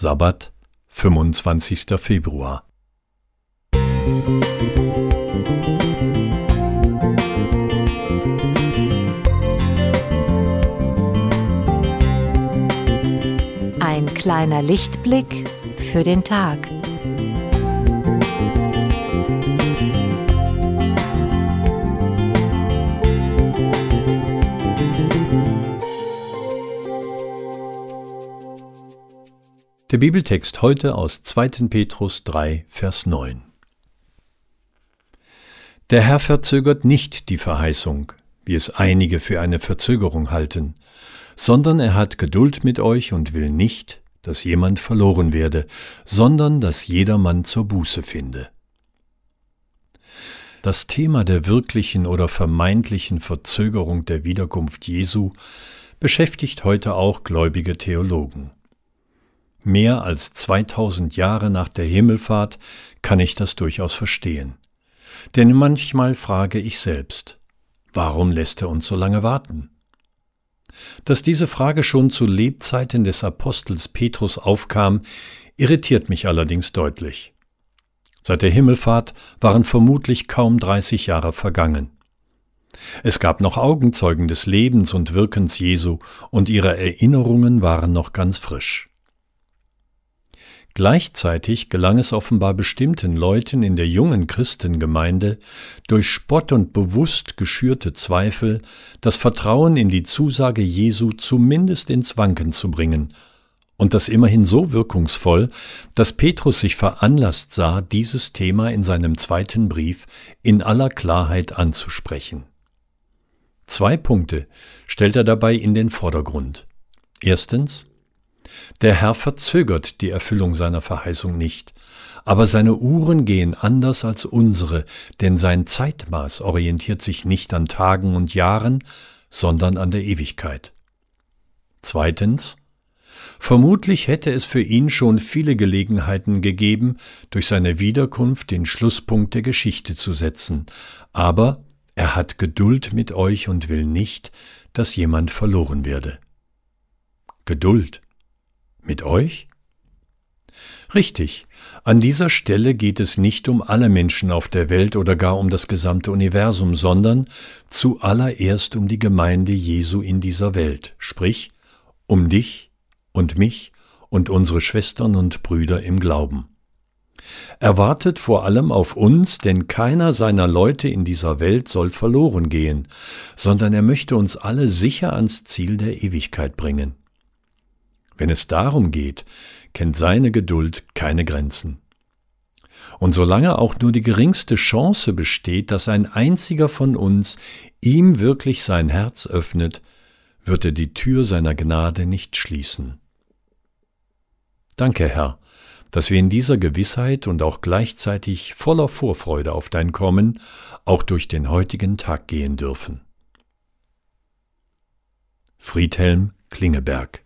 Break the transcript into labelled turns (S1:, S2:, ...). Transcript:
S1: Sabbat, 25. Februar.
S2: Ein kleiner Lichtblick für den Tag.
S1: Der Bibeltext heute aus 2. Petrus 3, Vers 9. Der Herr verzögert nicht die Verheißung, wie es einige für eine Verzögerung halten, sondern er hat Geduld mit euch und will nicht, dass jemand verloren werde, sondern dass jedermann zur Buße finde. Das Thema der wirklichen oder vermeintlichen Verzögerung der Wiederkunft Jesu beschäftigt heute auch gläubige Theologen. Mehr als 2000 Jahre nach der Himmelfahrt kann ich das durchaus verstehen. Denn manchmal frage ich selbst, warum lässt er uns so lange warten? Dass diese Frage schon zu Lebzeiten des Apostels Petrus aufkam, irritiert mich allerdings deutlich. Seit der Himmelfahrt waren vermutlich kaum 30 Jahre vergangen. Es gab noch Augenzeugen des Lebens und Wirkens Jesu, und ihre Erinnerungen waren noch ganz frisch. Gleichzeitig gelang es offenbar bestimmten Leuten in der jungen Christengemeinde, durch Spott und bewusst geschürte Zweifel das Vertrauen in die Zusage Jesu zumindest ins Wanken zu bringen, und das immerhin so wirkungsvoll, dass Petrus sich veranlasst sah, dieses Thema in seinem zweiten Brief in aller Klarheit anzusprechen. Zwei Punkte stellt er dabei in den Vordergrund. Erstens der Herr verzögert die Erfüllung seiner Verheißung nicht, aber seine Uhren gehen anders als unsere, denn sein Zeitmaß orientiert sich nicht an Tagen und Jahren, sondern an der Ewigkeit. Zweitens, Vermutlich hätte es für ihn schon viele Gelegenheiten gegeben, durch seine Wiederkunft den Schlusspunkt der Geschichte zu setzen, aber er hat Geduld mit euch und will nicht, dass jemand verloren werde. Geduld. Mit euch? Richtig, an dieser Stelle geht es nicht um alle Menschen auf der Welt oder gar um das gesamte Universum, sondern zuallererst um die Gemeinde Jesu in dieser Welt, sprich um dich und mich und unsere Schwestern und Brüder im Glauben. Er wartet vor allem auf uns, denn keiner seiner Leute in dieser Welt soll verloren gehen, sondern er möchte uns alle sicher ans Ziel der Ewigkeit bringen. Wenn es darum geht, kennt seine Geduld keine Grenzen. Und solange auch nur die geringste Chance besteht, dass ein einziger von uns ihm wirklich sein Herz öffnet, wird er die Tür seiner Gnade nicht schließen. Danke, Herr, dass wir in dieser Gewissheit und auch gleichzeitig voller Vorfreude auf dein Kommen auch durch den heutigen Tag gehen dürfen. Friedhelm Klingeberg.